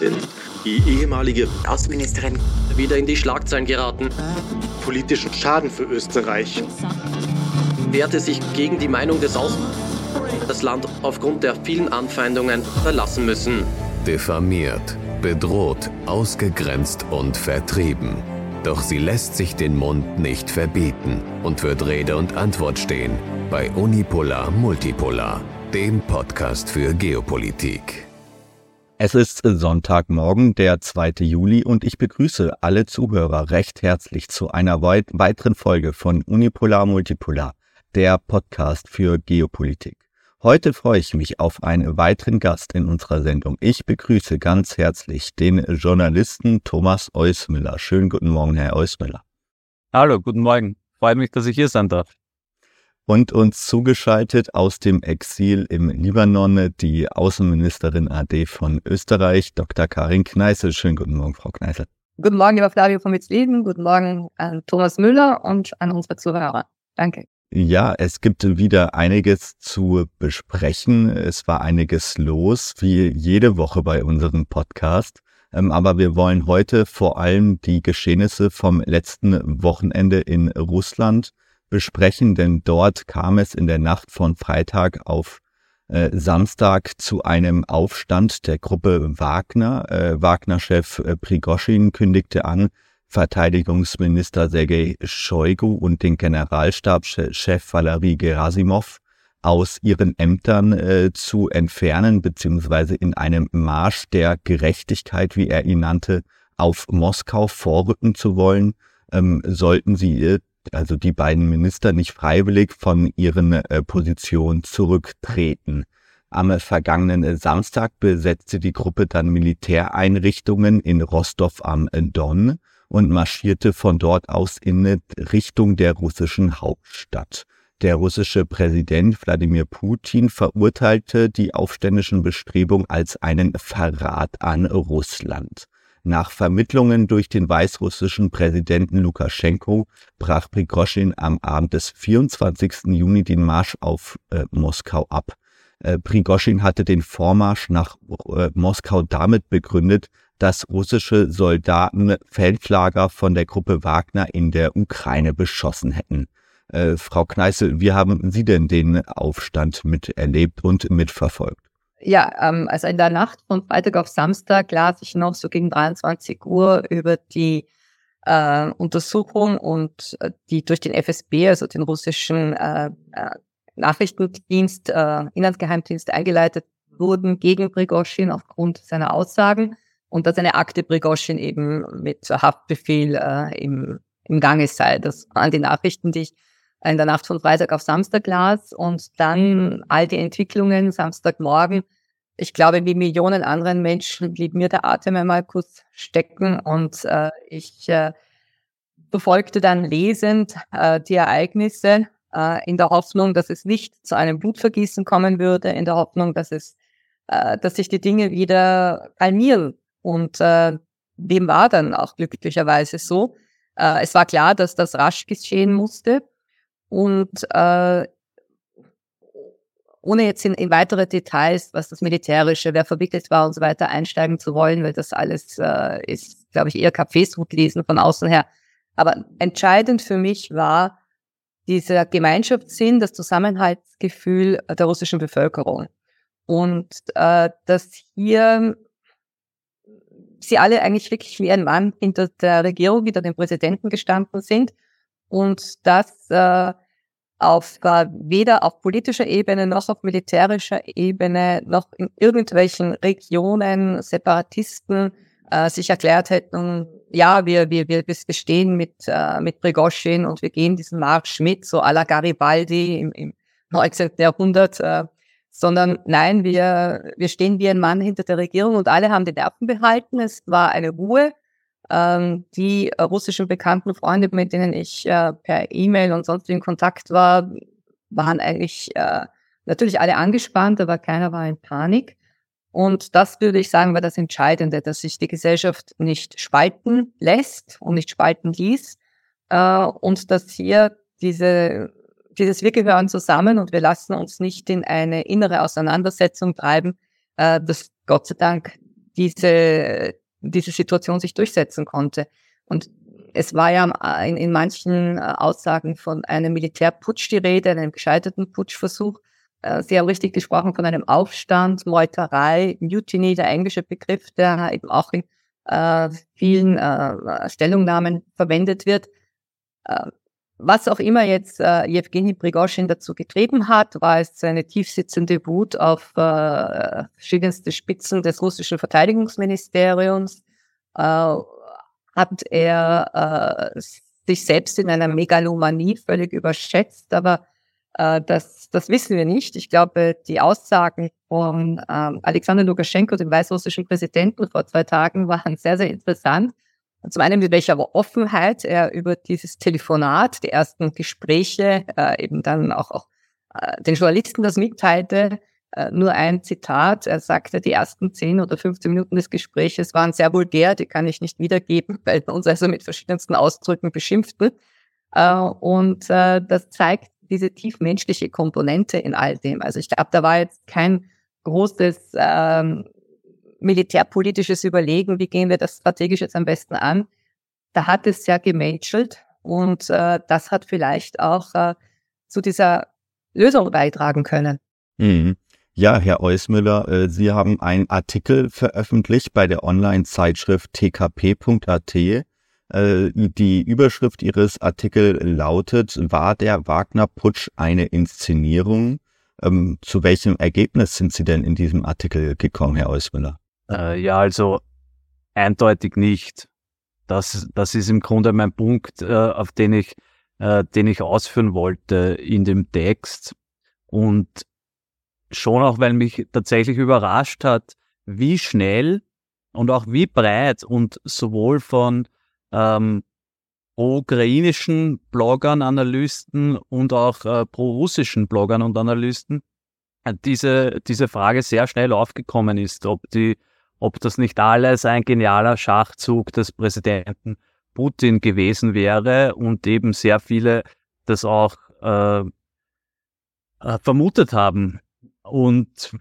Denn die ehemalige Außenministerin wieder in die Schlagzeilen geraten. Politischen Schaden für Österreich. Wehrte sich gegen die Meinung des Außen das Land aufgrund der vielen Anfeindungen verlassen müssen. Diffamiert, bedroht, ausgegrenzt und vertrieben. Doch sie lässt sich den Mund nicht verbieten und wird Rede und Antwort stehen bei Unipolar Multipolar, dem Podcast für Geopolitik. Es ist Sonntagmorgen, der 2. Juli, und ich begrüße alle Zuhörer recht herzlich zu einer weiteren Folge von Unipolar Multipolar, der Podcast für Geopolitik. Heute freue ich mich auf einen weiteren Gast in unserer Sendung. Ich begrüße ganz herzlich den Journalisten Thomas Eusmüller. Schönen guten Morgen, Herr Eusmüller. Hallo, guten Morgen. Freut mich, dass ich hier sein darf und uns zugeschaltet aus dem Exil im Libanon die Außenministerin AD von Österreich, Dr. Karin Kneißel. Schönen guten Morgen, Frau Kneißel. Guten Morgen, lieber Flavio von Witzleben. Guten Morgen an Thomas Müller und an unsere Zuhörer. Danke. Ja, es gibt wieder einiges zu besprechen. Es war einiges los, wie jede Woche bei unserem Podcast. Ähm, aber wir wollen heute vor allem die Geschehnisse vom letzten Wochenende in Russland besprechen, denn dort kam es in der Nacht von Freitag auf äh, Samstag zu einem Aufstand der Gruppe Wagner. Äh, Wagner-Chef äh, Prigoschin kündigte an, Verteidigungsminister Sergei Shoigu und den Generalstabschef Valery Gerasimov aus ihren Ämtern äh, zu entfernen, beziehungsweise in einem Marsch der Gerechtigkeit, wie er ihn nannte, auf Moskau vorrücken zu wollen, ähm, sollten sie äh, also die beiden Minister nicht freiwillig von ihren äh, Positionen zurücktreten. Am vergangenen Samstag besetzte die Gruppe dann Militäreinrichtungen in Rostov am Don und marschierte von dort aus in Richtung der russischen Hauptstadt. Der russische Präsident Wladimir Putin verurteilte die aufständischen Bestrebungen als einen Verrat an Russland. Nach Vermittlungen durch den weißrussischen Präsidenten Lukaschenko brach Prigoschin am Abend des 24. Juni den Marsch auf äh, Moskau ab. Äh, Prigoschin hatte den Vormarsch nach äh, Moskau damit begründet, dass russische Soldaten Feldlager von der Gruppe Wagner in der Ukraine beschossen hätten. Äh, Frau Kneißel, wie haben Sie denn den Aufstand miterlebt und mitverfolgt? Ja, ähm, also in der Nacht von Freitag auf Samstag las ich noch so gegen 23 Uhr über die äh, Untersuchung und äh, die durch den FSB, also den russischen äh, äh, Nachrichtendienst, äh, Inlandsgeheimdienst eingeleitet wurden gegen Prigoschin aufgrund seiner Aussagen und dass eine Akte Prigoschin eben mit Haftbefehl äh, im, im Gange sei. Das waren die Nachrichten, die ich in der Nacht von Freitag auf Samstag las und dann all die Entwicklungen Samstagmorgen. Ich glaube, wie Millionen anderen Menschen blieb mir der Atem einmal kurz stecken und äh, ich äh, befolgte dann lesend äh, die Ereignisse äh, in der Hoffnung, dass es nicht zu einem Blutvergießen kommen würde, in der Hoffnung, dass es, äh, dass sich die Dinge wieder kalmieren. Und äh, dem war dann auch glücklicherweise so. Äh, es war klar, dass das rasch geschehen musste. Und äh, ohne jetzt in, in weitere Details, was das Militärische, wer verwickelt war und so weiter, einsteigen zu wollen, weil das alles äh, ist, glaube ich, eher Kaffeesrut lesen von außen her. Aber entscheidend für mich war dieser Gemeinschaftssinn, das Zusammenhaltsgefühl der russischen Bevölkerung. Und äh, dass hier sie alle eigentlich wirklich wie ein Mann hinter der Regierung, hinter dem Präsidenten gestanden sind und das äh, auf äh, weder auf politischer Ebene noch auf militärischer Ebene noch in irgendwelchen Regionen Separatisten äh, sich erklärt hätten, ja, wir, wir, wir, wir stehen mit, äh, mit Prigoschin und wir gehen diesen Marsch mit, so à la Garibaldi im, im 19. Jahrhundert, äh, sondern nein, wir, wir stehen wie ein Mann hinter der Regierung und alle haben die Nerven behalten. Es war eine Ruhe ähm, die äh, russischen bekannten Freunde, mit denen ich äh, per E-Mail und sonst in Kontakt war, waren eigentlich äh, natürlich alle angespannt, aber keiner war in Panik. Und das würde ich sagen, war das Entscheidende, dass sich die Gesellschaft nicht spalten lässt und nicht spalten ließ äh, und dass hier diese dieses wir gehören zusammen und wir lassen uns nicht in eine innere Auseinandersetzung treiben, äh, das Gott sei Dank diese, diese Situation sich durchsetzen konnte. Und es war ja in, in manchen äh, Aussagen von einem Militärputsch die Rede, einem gescheiterten Putschversuch. Äh, Sie haben richtig gesprochen von einem Aufstand, Meuterei, Mutiny, der englische Begriff, der eben auch in äh, vielen äh, Stellungnahmen verwendet wird. Äh, was auch immer jetzt äh, Jewgeni Prigozhin dazu getrieben hat, war es seine tiefsitzende Wut auf äh, verschiedenste Spitzen des russischen Verteidigungsministeriums. Äh, hat er äh, sich selbst in einer Megalomanie völlig überschätzt, aber äh, das, das wissen wir nicht. Ich glaube, die Aussagen von ähm, Alexander Lukaschenko, dem weißrussischen Präsidenten, vor zwei Tagen waren sehr, sehr interessant. Zum einen mit welcher Offenheit er über dieses Telefonat, die ersten Gespräche, äh, eben dann auch, auch äh, den Journalisten das mitteilte. Äh, nur ein Zitat. Er sagte, die ersten 10 oder 15 Minuten des Gespräches waren sehr vulgär, die kann ich nicht wiedergeben, weil uns also mit verschiedensten Ausdrücken beschimpft wird. Äh, und äh, das zeigt diese tiefmenschliche Komponente in all dem. Also ich glaube, da war jetzt kein großes ähm, militärpolitisches Überlegen, wie gehen wir das strategisch jetzt am besten an. Da hat es ja gematchelt und äh, das hat vielleicht auch äh, zu dieser Lösung beitragen können. Mhm. Ja, Herr Eusmüller, äh, Sie haben einen Artikel veröffentlicht bei der Online-Zeitschrift tkp.at. Äh, die Überschrift Ihres Artikels lautet, war der Wagner-Putsch eine Inszenierung? Ähm, zu welchem Ergebnis sind Sie denn in diesem Artikel gekommen, Herr Eusmüller? Äh, ja, also eindeutig nicht. Das, das ist im Grunde mein Punkt, äh, auf den ich, äh, den ich ausführen wollte in dem Text. Und schon auch, weil mich tatsächlich überrascht hat, wie schnell und auch wie breit und sowohl von ähm, pro-ukrainischen Bloggern, Analysten und auch äh, pro-russischen Bloggern und Analysten äh, diese, diese Frage sehr schnell aufgekommen ist, ob die ob das nicht alles ein genialer Schachzug des Präsidenten Putin gewesen wäre und eben sehr viele das auch äh, äh, vermutet haben. Und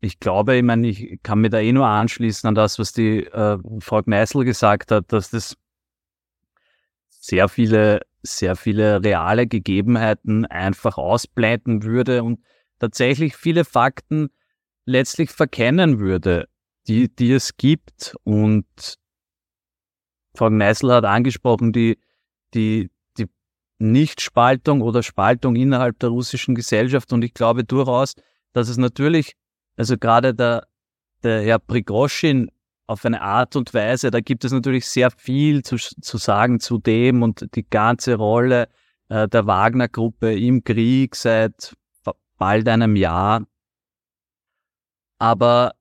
ich glaube, ich meine, ich kann mir da eh nur anschließen an das, was die äh, Frau Gneißl gesagt hat, dass das sehr viele, sehr viele reale Gegebenheiten einfach ausblenden würde und tatsächlich viele Fakten letztlich verkennen würde die, die es gibt. Und Frau Gneißl hat angesprochen, die, die, die Nichtspaltung oder Spaltung innerhalb der russischen Gesellschaft. Und ich glaube durchaus, dass es natürlich, also gerade der, der Herr Prigoschin auf eine Art und Weise, da gibt es natürlich sehr viel zu, zu sagen zu dem und die ganze Rolle äh, der Wagner-Gruppe im Krieg seit bald einem Jahr. Aber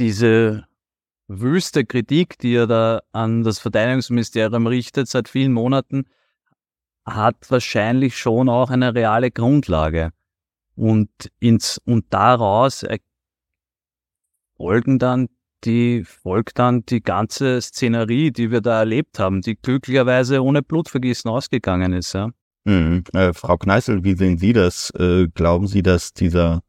diese wüste Kritik, die er da an das Verteidigungsministerium richtet seit vielen Monaten, hat wahrscheinlich schon auch eine reale Grundlage. Und ins, und daraus folgen dann die, folgt dann die ganze Szenerie, die wir da erlebt haben, die glücklicherweise ohne Blutvergießen ausgegangen ist, ja. Mhm. Äh, Frau Kneißl, wie sehen Sie das? Äh, glauben Sie, dass dieser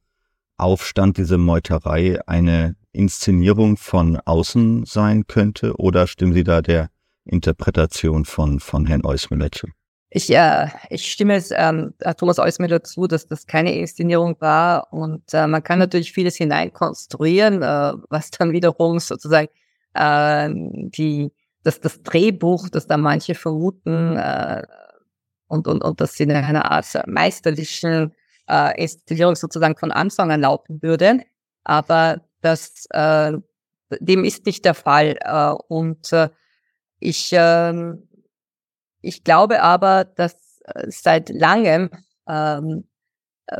Aufstand, diese Meuterei eine Inszenierung von außen sein könnte oder stimmen Sie da der Interpretation von, von Herrn Eusmüller zu? Ich, äh, ich stimme es ähm, Thomas Eusmüller zu, dass das keine Inszenierung war und äh, man kann natürlich vieles hineinkonstruieren, äh, was dann wiederum sozusagen äh, die, das, das Drehbuch, das da manche vermuten äh, und, und, und das in einer Art meisterlichen äh, Inszenierung sozusagen von Anfang an laufen würde. Aber das, äh, dem ist nicht der Fall. Äh, und äh, ich, äh, ich glaube aber, dass äh, seit langem ähm,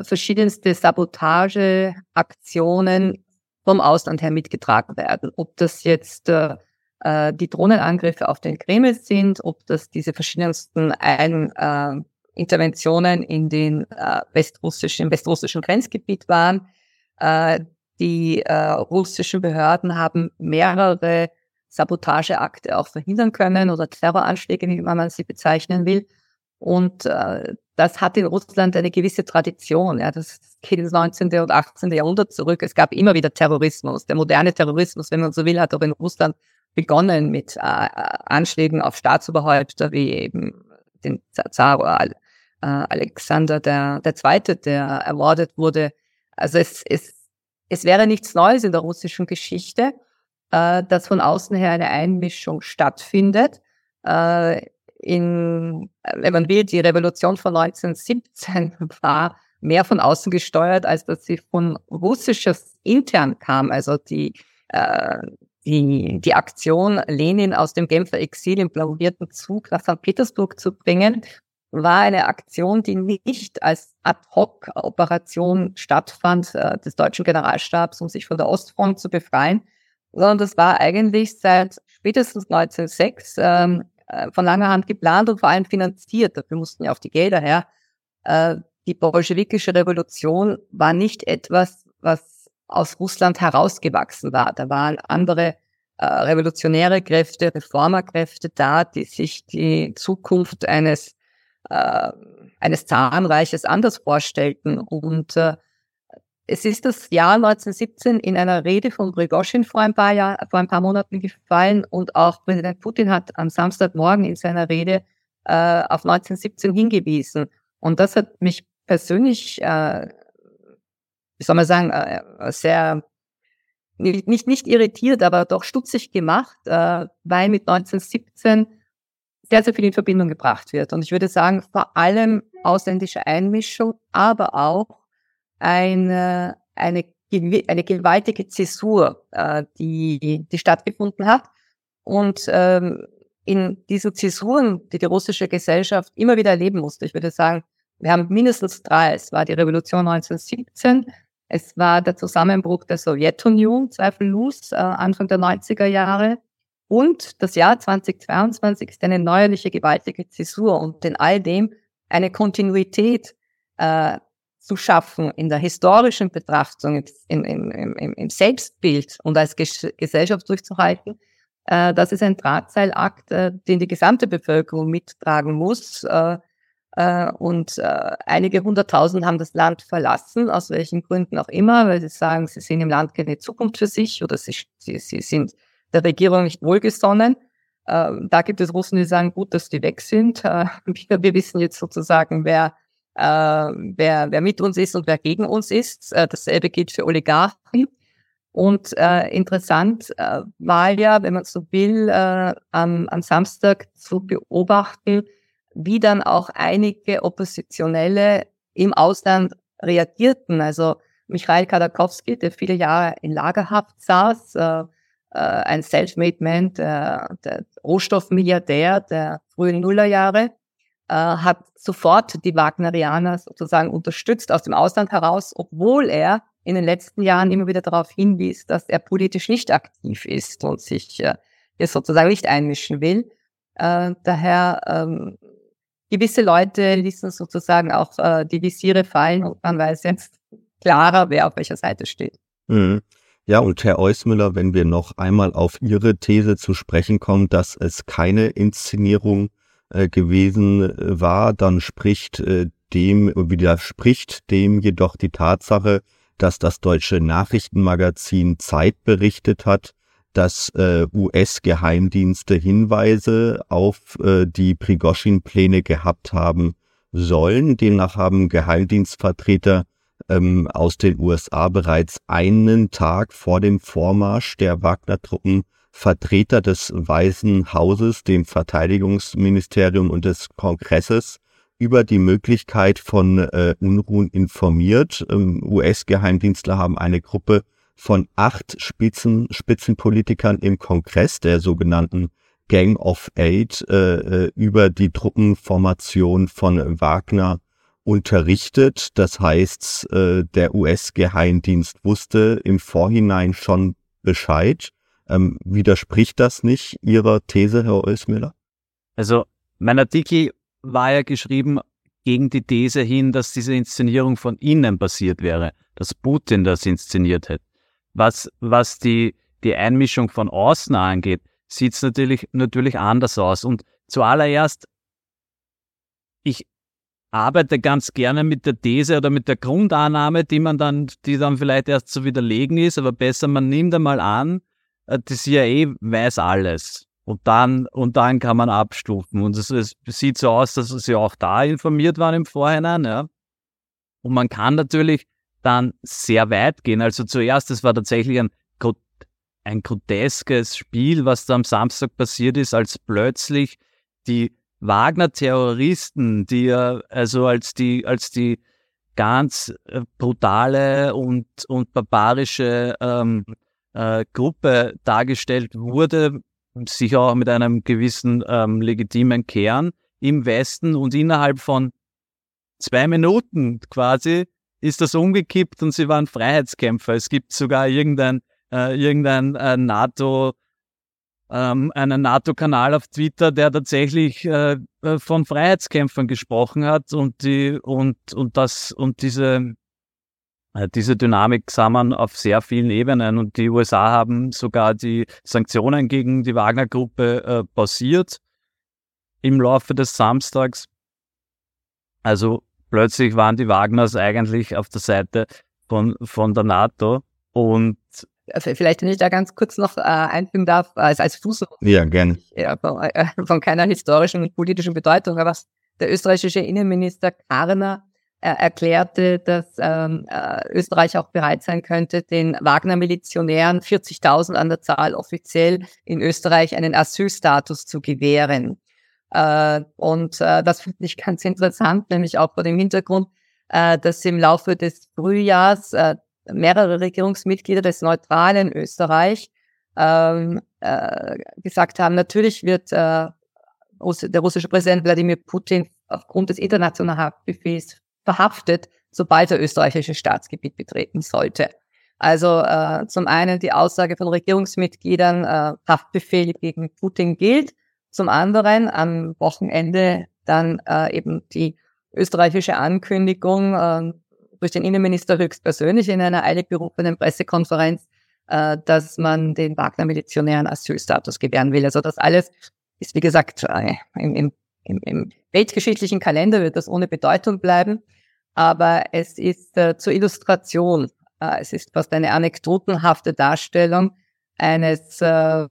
verschiedenste Sabotageaktionen vom Ausland her mitgetragen werden. Ob das jetzt äh, äh, die Drohnenangriffe auf den Kreml sind, ob das diese verschiedensten Ein, äh, Interventionen in den äh, westrussischen, im westrussischen Grenzgebiet waren, äh, die äh, russischen Behörden haben mehrere Sabotageakte auch verhindern können oder Terroranschläge, wie man sie bezeichnen will. Und äh, das hat in Russland eine gewisse Tradition. Ja, das geht ins 19. und 18. Jahrhundert zurück. Es gab immer wieder Terrorismus. Der moderne Terrorismus, wenn man so will, hat auch in Russland begonnen mit äh, Anschlägen auf Staatsoberhäupter wie eben den Zar äh, Alexander der, der Zweite, der ermordet wurde. Also es, es, es wäre nichts Neues in der russischen Geschichte, äh, dass von außen her eine Einmischung stattfindet. Äh, in, wenn man will, die Revolution von 1917 war mehr von außen gesteuert, als dass sie von russisches intern kam. Also die, äh, die, die Aktion, Lenin aus dem Genfer Exil im blamierten Zug nach St. Petersburg zu bringen, war eine Aktion, die nicht als Ad-Hoc-Operation stattfand äh, des deutschen Generalstabs, um sich von der Ostfront zu befreien, sondern das war eigentlich seit spätestens 1906 ähm, äh, von langer Hand geplant und vor allem finanziert. Dafür mussten ja auch die Gelder her. Äh, die bolschewikische Revolution war nicht etwas, was aus Russland herausgewachsen war. Da waren andere äh, revolutionäre Kräfte, Reformerkräfte da, die sich die Zukunft eines äh, eines Zarenreiches anders vorstellten. Und äh, es ist das Jahr 1917 in einer Rede von Prigozhin vor ein paar Jahr, vor ein paar Monaten gefallen und auch Präsident Putin hat am Samstagmorgen in seiner Rede äh, auf 1917 hingewiesen. Und das hat mich persönlich, äh, wie soll man sagen, äh, sehr nicht, nicht irritiert, aber doch stutzig gemacht, äh, weil mit 1917 sehr, sehr viel in Verbindung gebracht wird. Und ich würde sagen, vor allem ausländische Einmischung, aber auch eine, eine, eine gewaltige Zäsur, äh, die, die stattgefunden hat. Und ähm, in diesen Zäsuren, die die russische Gesellschaft immer wieder erleben musste, ich würde sagen, wir haben mindestens drei. Es war die Revolution 1917, es war der Zusammenbruch der Sowjetunion, zweifellos, äh, Anfang der 90er Jahre. Und das Jahr 2022 ist eine neuerliche, gewaltige Zäsur und in all dem eine Kontinuität äh, zu schaffen in der historischen Betrachtung, im, im, im, im Selbstbild und als Ges Gesellschaft durchzuhalten, äh, das ist ein Drahtseilakt, äh, den die gesamte Bevölkerung mittragen muss. Äh, äh, und äh, einige hunderttausend haben das Land verlassen, aus welchen Gründen auch immer, weil sie sagen, sie sehen im Land keine Zukunft für sich oder sie, sie, sie sind der Regierung nicht wohlgesonnen. Äh, da gibt es Russen, die sagen, gut, dass die weg sind. Äh, wir, wir, wissen jetzt sozusagen, wer, äh, wer, wer mit uns ist und wer gegen uns ist. Äh, dasselbe gilt für Oligarchen. Und äh, interessant äh, war ja, wenn man so will, äh, am, am Samstag zu beobachten, wie dann auch einige Oppositionelle im Ausland reagierten. Also Michail Kadakowski, der viele Jahre in Lagerhaft saß, äh, äh, ein Self-Made Man, der, der Rohstoffmilliardär der frühen Nullerjahre, äh, hat sofort die Wagnerianer sozusagen unterstützt aus dem Ausland heraus, obwohl er in den letzten Jahren immer wieder darauf hinwies, dass er politisch nicht aktiv ist und sich äh, sozusagen nicht einmischen will. Äh, daher ähm, gewisse Leute ließen sozusagen auch äh, die Visiere fallen und man weiß jetzt klarer, wer auf welcher Seite steht. Mhm. Ja, und Herr Eusmüller, wenn wir noch einmal auf Ihre These zu sprechen kommen, dass es keine Inszenierung äh, gewesen äh, war, dann spricht äh, dem, widerspricht dem jedoch die Tatsache, dass das deutsche Nachrichtenmagazin Zeit berichtet hat, dass äh, US-Geheimdienste Hinweise auf äh, die Prigoschin-Pläne gehabt haben sollen. Demnach haben Geheimdienstvertreter ähm, aus den USA bereits einen Tag vor dem Vormarsch der Wagner-Truppen Vertreter des Weißen Hauses, dem Verteidigungsministerium und des Kongresses über die Möglichkeit von äh, Unruhen informiert. Ähm, US-Geheimdienstler haben eine Gruppe von acht Spitzen, Spitzenpolitikern im Kongress, der sogenannten Gang of Eight, äh, äh über die Truppenformation von Wagner unterrichtet. Das heißt, äh, der US-Geheimdienst wusste im Vorhinein schon Bescheid. Ähm, widerspricht das nicht Ihrer These, Herr Oelsmüller? Also mein Artikel war ja geschrieben gegen die These hin, dass diese Inszenierung von innen passiert wäre, dass Putin das inszeniert hätte. Was, was die, die Einmischung von außen angeht, sieht es natürlich, natürlich anders aus. Und zuallererst ich arbeite ganz gerne mit der These oder mit der Grundannahme, die man dann, die dann vielleicht erst zu widerlegen ist, aber besser, man nimmt einmal an, äh, die CIA weiß alles. Und dann, und dann kann man abstufen. Und es, es sieht so aus, dass sie auch da informiert waren im Vorhinein, ja. Und man kann natürlich dann sehr weit gehen. Also zuerst, es war tatsächlich ein, ein groteskes Spiel, was da am Samstag passiert ist, als plötzlich die Wagner-Terroristen, die ja also als die, als die ganz äh, brutale und, und barbarische ähm, äh, Gruppe dargestellt wurde, sicher auch mit einem gewissen ähm, legitimen Kern im Westen und innerhalb von zwei Minuten quasi ist das umgekippt und sie waren Freiheitskämpfer. Es gibt sogar irgendein, äh, irgendein äh, NATO, ähm, einen NATO-Kanal auf Twitter, der tatsächlich äh, äh, von Freiheitskämpfern gesprochen hat und die und und das und diese äh, diese Dynamik sah man auf sehr vielen Ebenen und die USA haben sogar die Sanktionen gegen die Wagner-Gruppe äh, pausiert im Laufe des Samstags. Also plötzlich waren die Wagners eigentlich auf der Seite von, von der NATO und also vielleicht, wenn ich da ganz kurz noch äh, einfügen darf, als, als Fuß. Ja, gerne. Ja, von, äh, von keiner historischen und politischen Bedeutung, aber der österreichische Innenminister Karner äh, erklärte, dass ähm, äh, Österreich auch bereit sein könnte, den Wagner-Milizionären 40.000 an der Zahl offiziell in Österreich einen Asylstatus zu gewähren. Äh, und äh, das finde ich ganz interessant, nämlich auch vor dem Hintergrund, äh, dass im Laufe des Frühjahrs äh, mehrere Regierungsmitglieder des neutralen Österreich ähm, äh, gesagt haben, natürlich wird äh, der russische Präsident Wladimir Putin aufgrund des internationalen Haftbefehls verhaftet, sobald er österreichisches Staatsgebiet betreten sollte. Also äh, zum einen die Aussage von Regierungsmitgliedern, äh, Haftbefehl gegen Putin gilt, zum anderen am Wochenende dann äh, eben die österreichische Ankündigung äh, durch den Innenminister höchstpersönlich in einer eilig berufenen Pressekonferenz, äh, dass man den Wagner-Milizionären Asylstatus gewähren will. Also das alles ist, wie gesagt, äh, im, im, im, im weltgeschichtlichen Kalender wird das ohne Bedeutung bleiben. Aber es ist äh, zur Illustration, äh, es ist fast eine anekdotenhafte Darstellung eines äh,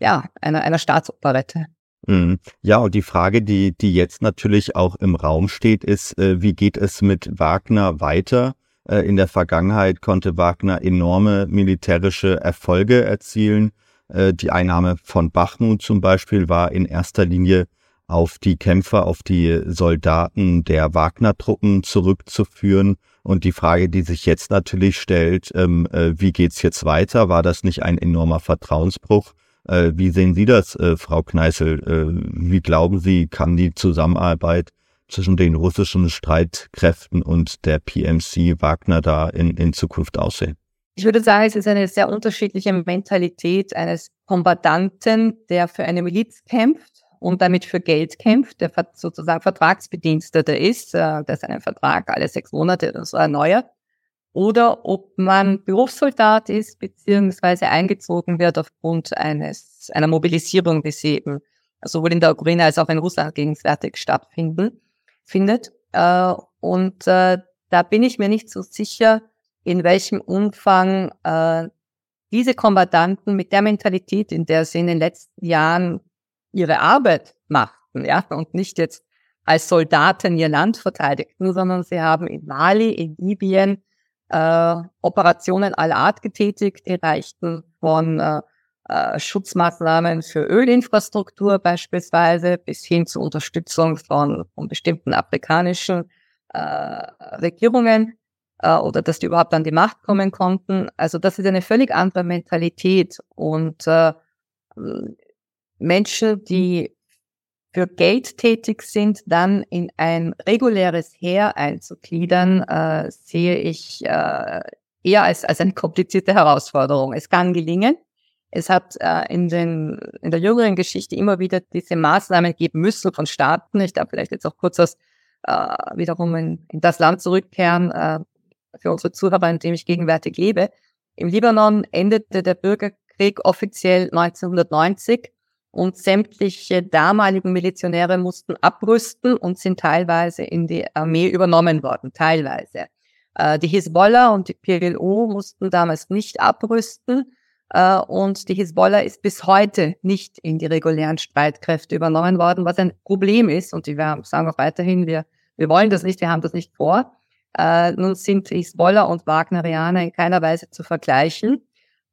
ja, einer, einer Staatsoperette. Mhm. Ja, und die Frage, die, die jetzt natürlich auch im Raum steht, ist, äh, wie geht es mit Wagner weiter? Äh, in der Vergangenheit konnte Wagner enorme militärische Erfolge erzielen. Äh, die Einnahme von Bachmut zum Beispiel war in erster Linie auf die Kämpfer, auf die Soldaten der Wagner-Truppen zurückzuführen. Und die Frage, die sich jetzt natürlich stellt, ähm, äh, wie geht's jetzt weiter? War das nicht ein enormer Vertrauensbruch? Äh, wie sehen Sie das, äh, Frau Kneißl? Äh, wie glauben Sie, kann die Zusammenarbeit zwischen den russischen Streitkräften und der PMC Wagner da in, in Zukunft aussehen? Ich würde sagen, es ist eine sehr unterschiedliche Mentalität eines Kombatanten, der für eine Miliz kämpft und damit für Geld kämpft, der sozusagen Vertragsbediensteter ist, der seinen Vertrag alle sechs Monate oder so erneuert oder ob man Berufssoldat ist beziehungsweise eingezogen wird aufgrund eines einer Mobilisierung, die sie eben sowohl in der Ukraine als auch in Russland gegenwärtig stattfinden findet. Äh, und äh, da bin ich mir nicht so sicher, in welchem Umfang äh, diese Kombatanten mit der Mentalität, in der sie in den letzten Jahren ihre Arbeit machten, ja, und nicht jetzt als Soldaten ihr Land verteidigten, sondern sie haben in Mali, in Libyen, äh, Operationen aller Art getätigt. Die reichten von äh, äh, Schutzmaßnahmen für Ölinfrastruktur beispielsweise bis hin zur Unterstützung von, von bestimmten afrikanischen äh, Regierungen äh, oder dass die überhaupt an die Macht kommen konnten. Also das ist eine völlig andere Mentalität und äh, Menschen, die für Geld tätig sind, dann in ein reguläres Heer einzugliedern, äh, sehe ich äh, eher als, als eine komplizierte Herausforderung. Es kann gelingen. Es hat äh, in, den, in der jüngeren Geschichte immer wieder diese Maßnahmen geben müssen von Staaten. Ich darf vielleicht jetzt auch kurz aus, äh, wiederum in, in das Land zurückkehren, äh, für unsere Zuhörer, in dem ich gegenwärtig lebe. Im Libanon endete der Bürgerkrieg offiziell 1990 und sämtliche damaligen Milizionäre mussten abrüsten und sind teilweise in die Armee übernommen worden, teilweise. Äh, die Hisbollah und die PLO mussten damals nicht abrüsten äh, und die Hisbollah ist bis heute nicht in die regulären Streitkräfte übernommen worden, was ein Problem ist und wir sagen auch weiterhin, wir, wir wollen das nicht, wir haben das nicht vor. Äh, nun sind Hisbollah und Wagnerianer in keiner Weise zu vergleichen.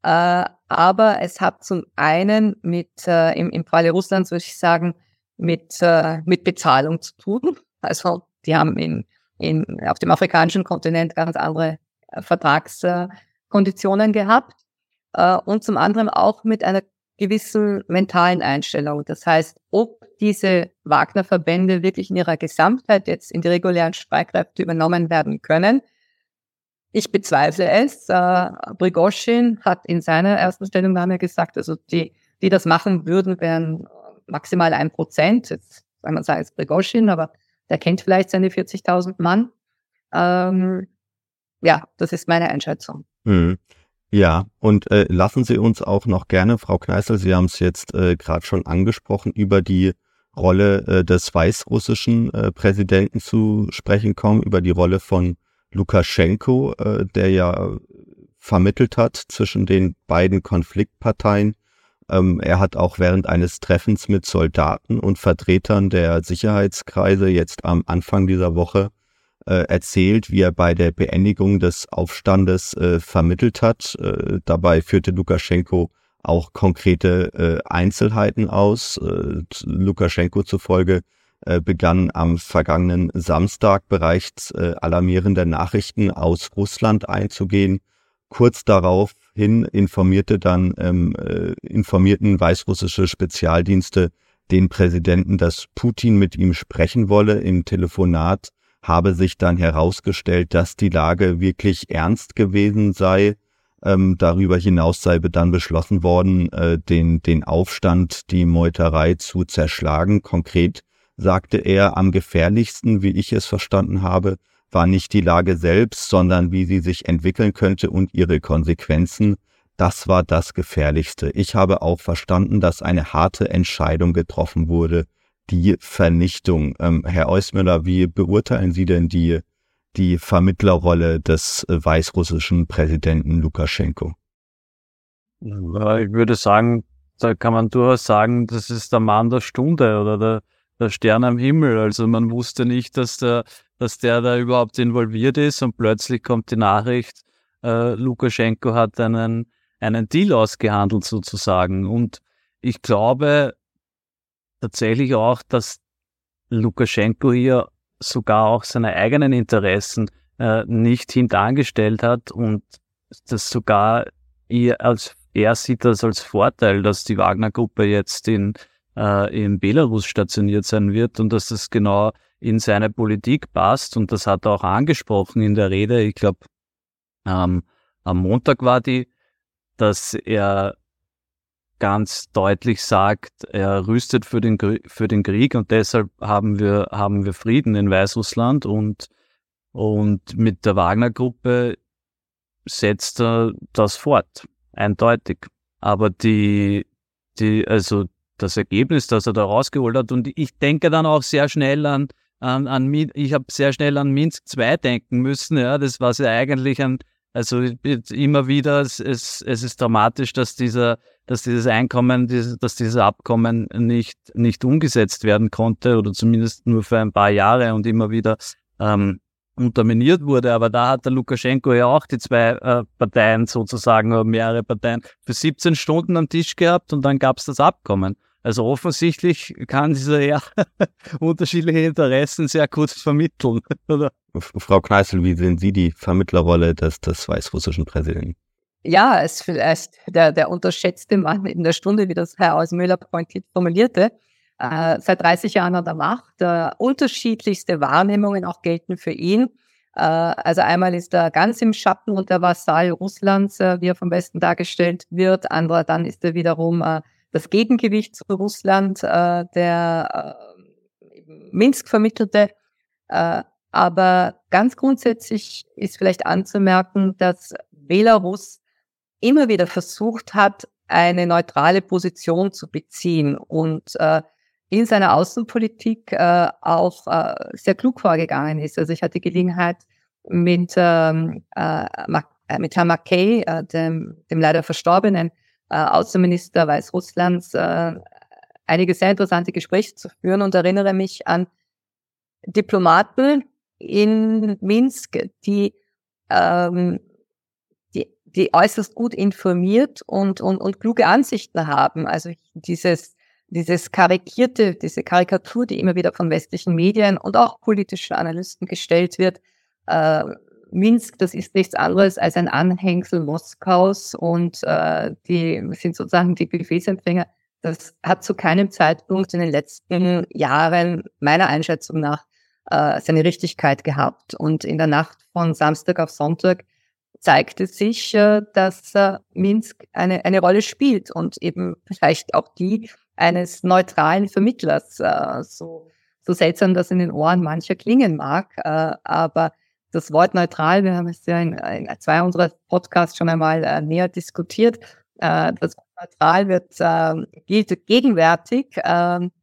Äh, aber es hat zum einen mit, äh, im, im Falle Russlands würde ich sagen, mit, äh, mit Bezahlung zu tun. Also die haben in, in, auf dem afrikanischen Kontinent ganz andere äh, Vertragskonditionen gehabt. Äh, und zum anderen auch mit einer gewissen mentalen Einstellung. Das heißt, ob diese Wagner-Verbände wirklich in ihrer Gesamtheit jetzt in die regulären Streitkräfte übernommen werden können, ich bezweifle es. Äh, Brigoschin hat in seiner ersten Stellungnahme gesagt, also die, die das machen würden, wären maximal ein Prozent. Jetzt soll man sagen, es ist Brigoschin, aber der kennt vielleicht seine 40.000 Mann. Ähm, ja, das ist meine Einschätzung. Mhm. Ja, und äh, lassen Sie uns auch noch gerne, Frau Kneißl, Sie haben es jetzt äh, gerade schon angesprochen, über die Rolle äh, des weißrussischen äh, Präsidenten zu sprechen kommen, über die Rolle von Lukaschenko, äh, der ja vermittelt hat zwischen den beiden Konfliktparteien. Ähm, er hat auch während eines Treffens mit Soldaten und Vertretern der Sicherheitskreise jetzt am Anfang dieser Woche äh, erzählt, wie er bei der Beendigung des Aufstandes äh, vermittelt hat. Äh, dabei führte Lukaschenko auch konkrete äh, Einzelheiten aus. Äh, Lukaschenko zufolge begann am vergangenen Samstag bereits äh, alarmierende Nachrichten aus Russland einzugehen. Kurz daraufhin informierte dann ähm, äh, informierten weißrussische Spezialdienste den Präsidenten, dass Putin mit ihm sprechen wolle. Im Telefonat habe sich dann herausgestellt, dass die Lage wirklich ernst gewesen sei. Ähm, darüber hinaus sei dann beschlossen worden, äh, den, den Aufstand, die Meuterei zu zerschlagen. Konkret sagte er, am gefährlichsten, wie ich es verstanden habe, war nicht die Lage selbst, sondern wie sie sich entwickeln könnte und ihre Konsequenzen. Das war das Gefährlichste. Ich habe auch verstanden, dass eine harte Entscheidung getroffen wurde, die Vernichtung. Ähm, Herr Eusmüller, wie beurteilen Sie denn die, die Vermittlerrolle des äh, weißrussischen Präsidenten Lukaschenko? Ich würde sagen, da kann man durchaus sagen, das ist der Mann der Stunde oder der, der Stern am Himmel. Also man wusste nicht, dass der, dass der da überhaupt involviert ist und plötzlich kommt die Nachricht, äh, Lukaschenko hat einen, einen Deal ausgehandelt sozusagen. Und ich glaube, tatsächlich auch, dass Lukaschenko hier sogar auch seine eigenen Interessen äh, nicht hintangestellt hat und das sogar er als er sieht das als Vorteil, dass die Wagner-Gruppe jetzt in, äh, in Belarus stationiert sein wird und dass das genau in seine Politik passt. Und das hat er auch angesprochen in der Rede. Ich glaube, ähm, am Montag war die, dass er ganz deutlich sagt, er rüstet für den, für den Krieg und deshalb haben wir, haben wir Frieden in Weißrussland und, und mit der Wagner-Gruppe setzt er das fort. Eindeutig. Aber die, die, also das Ergebnis, das er da rausgeholt hat. Und ich denke dann auch sehr schnell an, an, an ich habe sehr schnell an Minsk II denken müssen, ja, das war ja eigentlich ein, also immer wieder, es, es, es ist dramatisch, dass dieser, dass dieses Einkommen, dass dieses Abkommen nicht, nicht umgesetzt werden konnte oder zumindest nur für ein paar Jahre und immer wieder ähm, unterminiert wurde. Aber da hat der Lukaschenko ja auch die zwei äh, Parteien sozusagen oder mehrere Parteien für 17 Stunden am Tisch gehabt und dann gab es das Abkommen. Also offensichtlich kann dieser ja unterschiedliche Interessen sehr gut vermitteln. Oder? Frau Kneißl, wie sehen Sie die Vermittlerrolle des, des weißrussischen Präsidenten? ja, ist vielleicht der, der unterschätzte Mann in der Stunde, wie das Herr Ausmüller pointiert formulierte, äh, seit 30 Jahren an der Macht. Äh, unterschiedlichste Wahrnehmungen auch gelten für ihn. Äh, also einmal ist er ganz im Schatten und der Vasall Russlands, äh, wie er vom Westen dargestellt wird. Anderer dann ist er wiederum äh, das Gegengewicht zu Russland, äh, der äh, Minsk vermittelte. Äh, aber ganz grundsätzlich ist vielleicht anzumerken, dass Belarus immer wieder versucht hat, eine neutrale Position zu beziehen und äh, in seiner Außenpolitik äh, auch äh, sehr klug vorgegangen ist. Also ich hatte Gelegenheit mit, ähm, äh, äh mit Herrn McKay, äh, dem, dem leider verstorbenen äh, Außenminister Weißrusslands, äh, einige sehr interessante Gespräche zu führen und erinnere mich an Diplomaten in Minsk, die, ähm, die, die äußerst gut informiert und, und, und kluge Ansichten haben. Also dieses dieses karikierte, diese Karikatur, die immer wieder von westlichen Medien und auch politischen Analysten gestellt wird, äh, Minsk, das ist nichts anderes als ein Anhängsel Moskaus und äh, die sind sozusagen die Befehlsempfänger. Das hat zu keinem Zeitpunkt in den letzten Jahren meiner Einschätzung nach äh, seine Richtigkeit gehabt. Und in der Nacht von Samstag auf Sonntag zeigte sich, äh, dass äh, Minsk eine, eine Rolle spielt und eben vielleicht auch die eines neutralen Vermittlers. Äh, so, so seltsam das in den Ohren mancher klingen mag, äh, aber das Wort neutral, wir haben es ja in, in zwei unserer Podcasts schon einmal äh, näher diskutiert. Das Wort neutral wird gilt gegenwärtig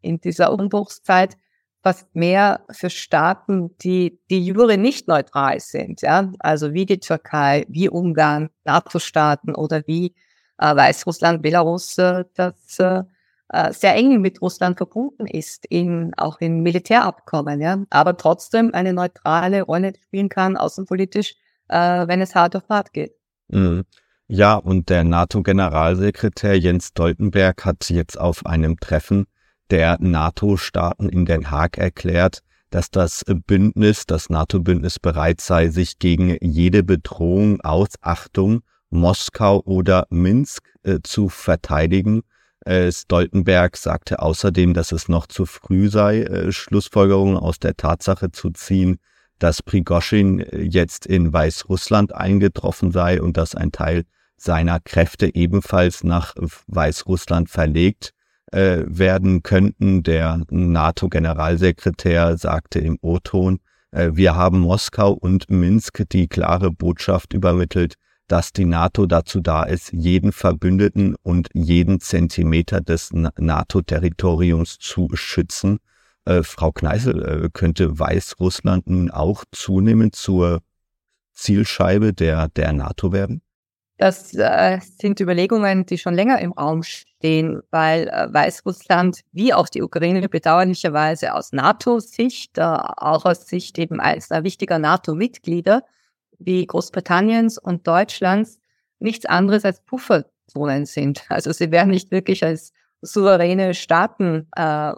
in dieser Umbruchszeit fast mehr für Staaten, die die jure nicht neutral sind, ja, also wie die Türkei, wie Ungarn, NATO-Staaten oder wie äh, Weißrussland, Belarus, äh, das äh, äh, sehr eng mit Russland verbunden ist, in, auch in Militärabkommen, ja, aber trotzdem eine neutrale Rolle spielen kann, außenpolitisch, äh, wenn es hart auf hart geht. Mhm. Ja, und der NATO-Generalsekretär Jens Stoltenberg hat jetzt auf einem Treffen der NATO-Staaten in Den Haag erklärt, dass das Bündnis, das NATO-Bündnis bereit sei, sich gegen jede Bedrohung aus Achtung Moskau oder Minsk äh, zu verteidigen Stoltenberg sagte außerdem, dass es noch zu früh sei, äh, Schlussfolgerungen aus der Tatsache zu ziehen, dass Prigoschin äh, jetzt in Weißrussland eingetroffen sei und dass ein Teil seiner Kräfte ebenfalls nach Weißrussland verlegt äh, werden könnten. Der NATO-Generalsekretär sagte im O-Ton, äh, wir haben Moskau und Minsk die klare Botschaft übermittelt, dass die NATO dazu da ist, jeden Verbündeten und jeden Zentimeter des NATO-Territoriums zu schützen. Äh, Frau Kneißl, äh, könnte Weißrussland nun auch zunehmend zur Zielscheibe der, der NATO werden? Das äh, sind Überlegungen, die schon länger im Raum stehen, weil äh, Weißrussland wie auch die Ukraine bedauerlicherweise aus NATO-Sicht, äh, auch aus Sicht eben als wichtiger NATO-Mitglieder, wie Großbritanniens und Deutschlands nichts anderes als Pufferzonen sind. Also sie werden nicht wirklich als souveräne Staaten äh,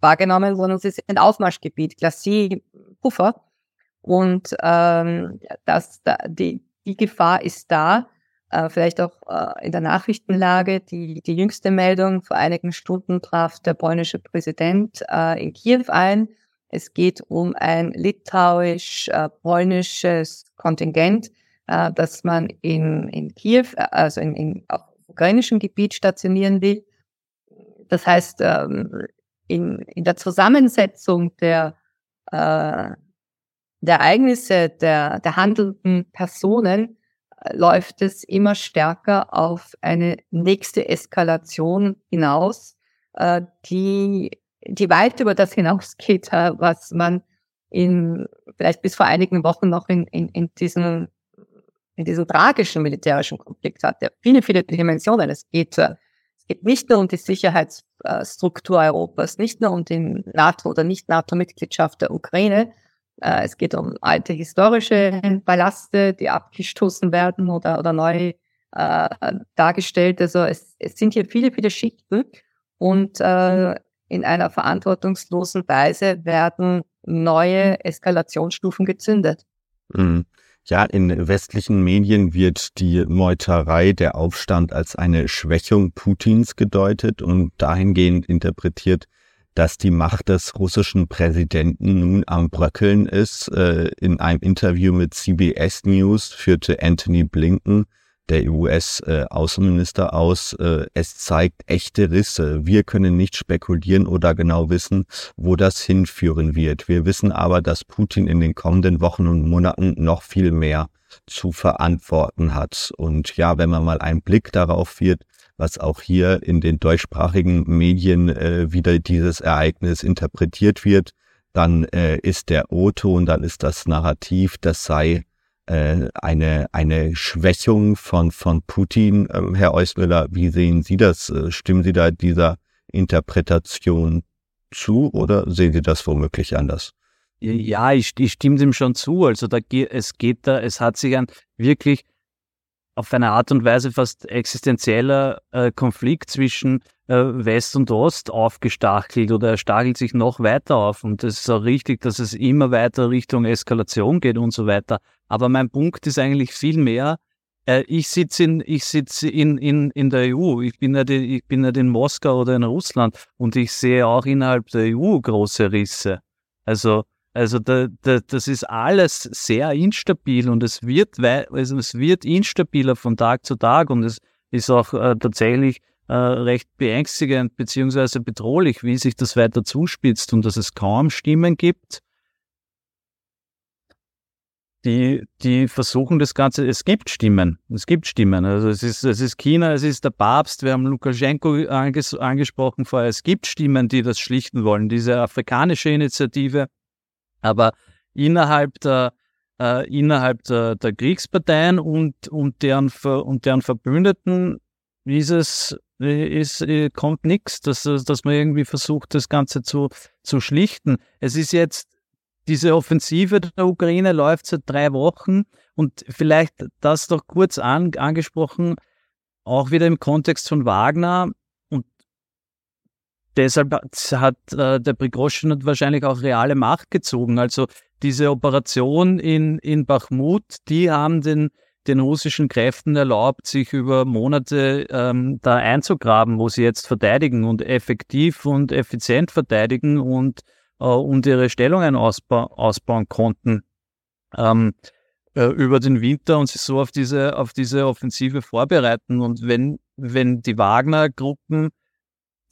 wahrgenommen, sondern sie sind Aufmarschgebiet, Glacis, Puffer. Und ähm, das, da, die, die Gefahr ist da, äh, vielleicht auch äh, in der Nachrichtenlage. Die, die jüngste Meldung vor einigen Stunden traf der polnische Präsident äh, in Kiew ein es geht um ein litauisch-polnisches Kontingent, äh, das man in, in Kiew, äh, also in, in auf ukrainischem Gebiet stationieren will. Das heißt, ähm, in, in der Zusammensetzung der, äh, der Ereignisse der, der handelnden Personen läuft es immer stärker auf eine nächste Eskalation hinaus, die die weit über das hinausgeht, äh, was man in vielleicht bis vor einigen Wochen noch in, in, in diesem in diesem tragischen militärischen Konflikt hat, der viele, viele Dimensionen. Es geht, äh, es geht nicht nur um die Sicherheitsstruktur Europas, nicht nur um die NATO- oder Nicht-NATO-Mitgliedschaft der Ukraine. Äh, es geht um alte historische Ballaste, die abgestoßen werden oder, oder neu äh, dargestellt. Also es, es sind hier viele, viele Schichten und äh, in einer verantwortungslosen Weise werden neue Eskalationsstufen gezündet. Mhm. Ja, in westlichen Medien wird die Meuterei, der Aufstand als eine Schwächung Putins gedeutet und dahingehend interpretiert, dass die Macht des russischen Präsidenten nun am Bröckeln ist. Äh, in einem Interview mit CBS News führte Anthony Blinken der US-Außenminister aus, äh, es zeigt echte Risse. Wir können nicht spekulieren oder genau wissen, wo das hinführen wird. Wir wissen aber, dass Putin in den kommenden Wochen und Monaten noch viel mehr zu verantworten hat. Und ja, wenn man mal einen Blick darauf wird, was auch hier in den deutschsprachigen Medien äh, wieder dieses Ereignis interpretiert wird, dann äh, ist der O-Ton, dann ist das Narrativ, das sei äh, eine, eine Schwächung von, von Putin. Ähm, Herr Eusmüller, wie sehen Sie das? Äh, stimmen Sie da dieser Interpretation zu oder sehen Sie das womöglich anders? Ja, ich, ich stimme dem schon zu. Also da es geht da, es hat sich ein wirklich auf eine Art und Weise fast existenzieller äh, Konflikt zwischen äh, West und Ost aufgestachelt oder er stachelt sich noch weiter auf. Und es ist auch richtig, dass es immer weiter Richtung Eskalation geht und so weiter. Aber mein Punkt ist eigentlich viel mehr, äh, ich sitze in, ich in, in, in der EU, ich bin, nicht, ich bin nicht in Moskau oder in Russland und ich sehe auch innerhalb der EU große Risse. Also also da, da, das ist alles sehr instabil und es wird, also es wird instabiler von Tag zu Tag und es ist auch äh, tatsächlich äh, recht beängstigend beziehungsweise bedrohlich, wie sich das weiter zuspitzt und dass es kaum Stimmen gibt, die, die versuchen das Ganze, es gibt Stimmen, es gibt Stimmen. Also es ist, es ist China, es ist der Papst, wir haben Lukaschenko anges angesprochen vorher, es gibt Stimmen, die das schlichten wollen, diese afrikanische Initiative. Aber innerhalb der, äh, innerhalb der, der Kriegsparteien und, und deren, und deren Verbündeten ist es, ist, kommt nichts, dass, dass man irgendwie versucht, das Ganze zu, zu schlichten. Es ist jetzt diese Offensive der Ukraine läuft seit drei Wochen und vielleicht das doch kurz an, angesprochen, auch wieder im Kontext von Wagner. Deshalb hat äh, der Prigoschin wahrscheinlich auch reale Macht gezogen. Also diese Operation in, in Bachmut, die haben den, den russischen Kräften erlaubt, sich über Monate ähm, da einzugraben, wo sie jetzt verteidigen und effektiv und effizient verteidigen und äh, und ihre Stellungen ausba ausbauen konnten ähm, äh, über den Winter und sich so auf diese, auf diese Offensive vorbereiten. Und wenn, wenn die Wagner-Gruppen